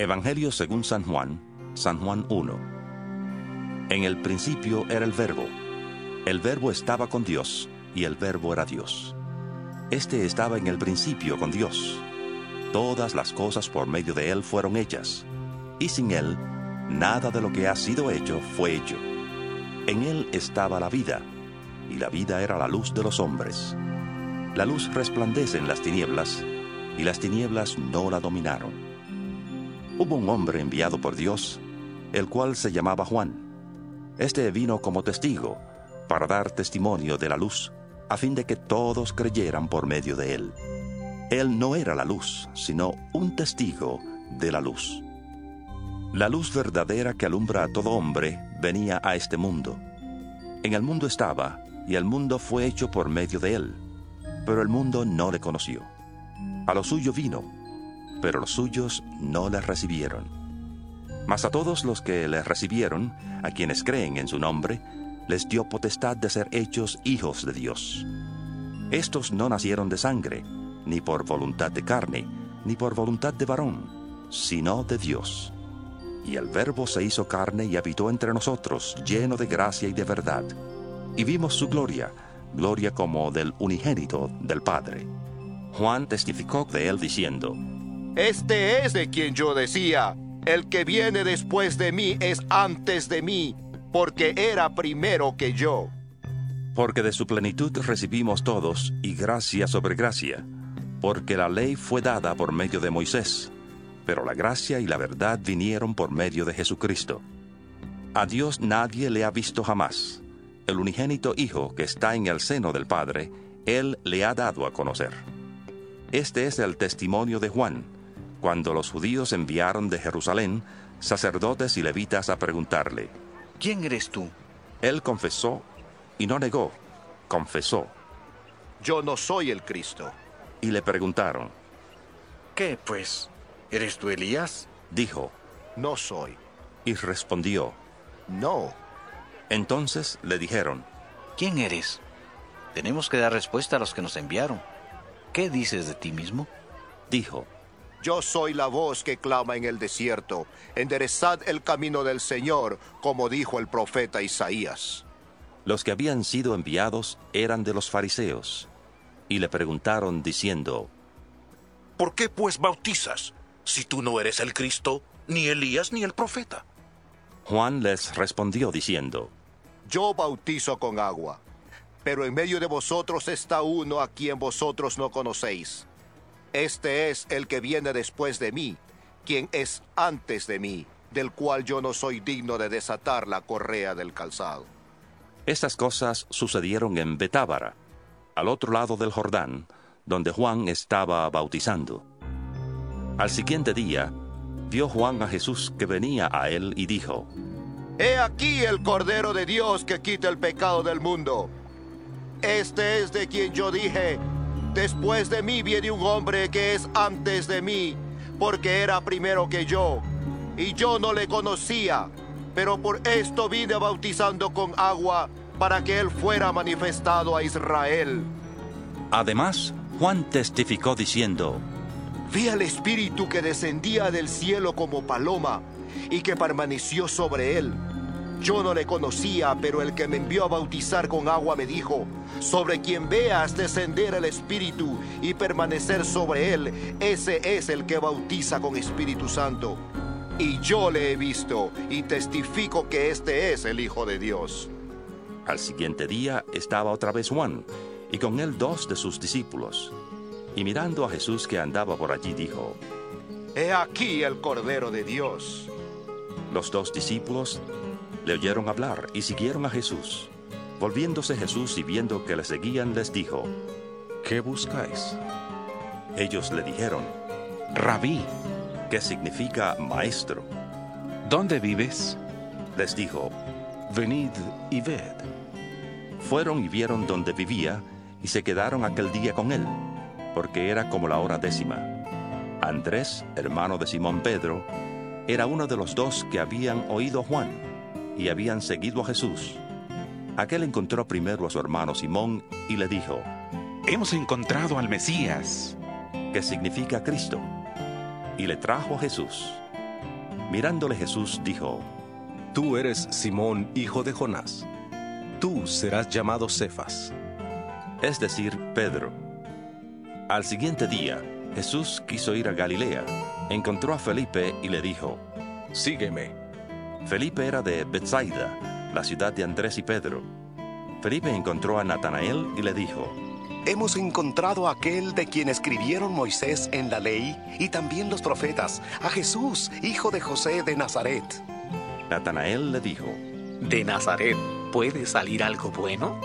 Evangelio según San Juan, San Juan 1. En el principio era el verbo. El verbo estaba con Dios y el verbo era Dios. Este estaba en el principio con Dios. Todas las cosas por medio de Él fueron hechas, y sin Él, nada de lo que ha sido hecho fue hecho. En Él estaba la vida, y la vida era la luz de los hombres. La luz resplandece en las tinieblas, y las tinieblas no la dominaron. Hubo un hombre enviado por Dios, el cual se llamaba Juan. Este vino como testigo, para dar testimonio de la luz, a fin de que todos creyeran por medio de él. Él no era la luz, sino un testigo de la luz. La luz verdadera que alumbra a todo hombre venía a este mundo. En el mundo estaba, y el mundo fue hecho por medio de él, pero el mundo no le conoció. A lo suyo vino, pero los suyos no le recibieron. Mas a todos los que le recibieron, a quienes creen en su nombre, les dio potestad de ser hechos hijos de Dios. Estos no nacieron de sangre, ni por voluntad de carne, ni por voluntad de varón, sino de Dios. Y el Verbo se hizo carne y habitó entre nosotros, lleno de gracia y de verdad. Y vimos su gloria, gloria como del unigénito del Padre. Juan testificó de él diciendo, este es de quien yo decía, el que viene después de mí es antes de mí, porque era primero que yo. Porque de su plenitud recibimos todos, y gracia sobre gracia, porque la ley fue dada por medio de Moisés, pero la gracia y la verdad vinieron por medio de Jesucristo. A Dios nadie le ha visto jamás. El unigénito Hijo que está en el seno del Padre, Él le ha dado a conocer. Este es el testimonio de Juan, cuando los judíos enviaron de Jerusalén sacerdotes y levitas a preguntarle, ¿quién eres tú? Él confesó y no negó, confesó. Yo no soy el Cristo. Y le preguntaron, ¿qué pues? ¿Eres tú Elías? Dijo, no soy. Y respondió, no. Entonces le dijeron, ¿quién eres? Tenemos que dar respuesta a los que nos enviaron. ¿Qué dices de ti mismo? Dijo, yo soy la voz que clama en el desierto, enderezad el camino del Señor, como dijo el profeta Isaías. Los que habían sido enviados eran de los fariseos, y le preguntaron diciendo, ¿Por qué pues bautizas, si tú no eres el Cristo, ni Elías, ni el profeta? Juan les respondió diciendo, Yo bautizo con agua, pero en medio de vosotros está uno a quien vosotros no conocéis este es el que viene después de mí, quien es antes de mí, del cual yo no soy digno de desatar la correa del calzado. Estas cosas sucedieron en Betábara, al otro lado del Jordán, donde Juan estaba bautizando. Al siguiente día, vio Juan a Jesús que venía a él y dijo, He aquí el Cordero de Dios que quita el pecado del mundo. Este es de quien yo dije, Después de mí viene un hombre que es antes de mí, porque era primero que yo, y yo no le conocía, pero por esto vine bautizando con agua para que él fuera manifestado a Israel. Además, Juan testificó diciendo, Vi al Espíritu que descendía del cielo como paloma y que permaneció sobre él yo no le conocía, pero el que me envió a bautizar con agua me dijo, sobre quien veas descender el Espíritu y permanecer sobre él, ese es el que bautiza con Espíritu Santo. Y yo le he visto y testifico que este es el Hijo de Dios. Al siguiente día estaba otra vez Juan, y con él dos de sus discípulos. Y mirando a Jesús que andaba por allí, dijo, He aquí el Cordero de Dios. Los dos discípulos le oyeron hablar y siguieron a Jesús. Volviéndose Jesús y viendo que le seguían, les dijo, ¿qué buscáis? Ellos le dijeron, Rabí, ¿qué significa maestro? ¿dónde vives? Les dijo, Venid y ved. fueron y vieron donde vivía y se quedaron aquel día con él, porque era como la hora décima. Andrés, hermano de Simón Pedro, era uno de los dos que habían oído a Juan y habían seguido a Jesús. Aquel encontró primero a su hermano Simón y le dijo, Hemos encontrado al Mesías. que significa Cristo, y le trajo a Jesús. Mirándole Jesús dijo, Tú eres Simón, hijo de Jonás. Tú serás llamado Cefas. es decir, Pedro. Al siguiente día, Jesús quiso ir a Galilea. Encontró a Felipe y le dijo, Sígueme. Felipe era de Bethsaida, la ciudad de Andrés y Pedro. Felipe encontró a Natanael y le dijo, Hemos encontrado a aquel de quien escribieron Moisés en la ley y también los profetas, a Jesús, hijo de José de Nazaret. Natanael le dijo, ¿De Nazaret puede salir algo bueno?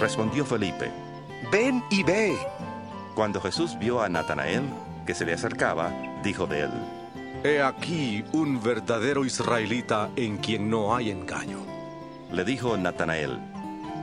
respondió Felipe. Ven y ve. Cuando Jesús vio a Natanael, que se le acercaba, dijo de él, He aquí un verdadero israelita en quien no hay engaño. le dijo Natanael.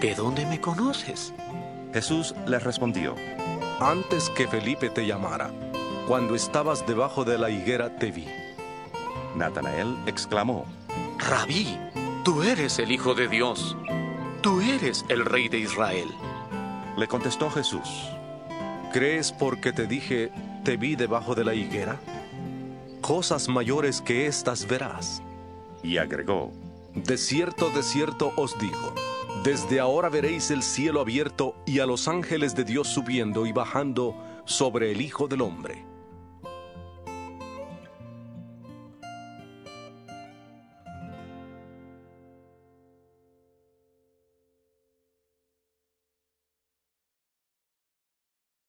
¿De dónde me conoces? Jesús le respondió, Antes que Felipe te llamara, cuando estabas debajo de la higuera te vi. Natanael exclamó, Rabí, tú eres el Hijo de Dios. Tú eres el Rey de Israel. le contestó Jesús, ¿Crees porque te dije, te vi debajo de la higuera? Cosas mayores que estas verás. y agregó, De cierto, de cierto os digo, desde ahora veréis el cielo abierto y a los ángeles de Dios subiendo y bajando sobre el Hijo del Hombre.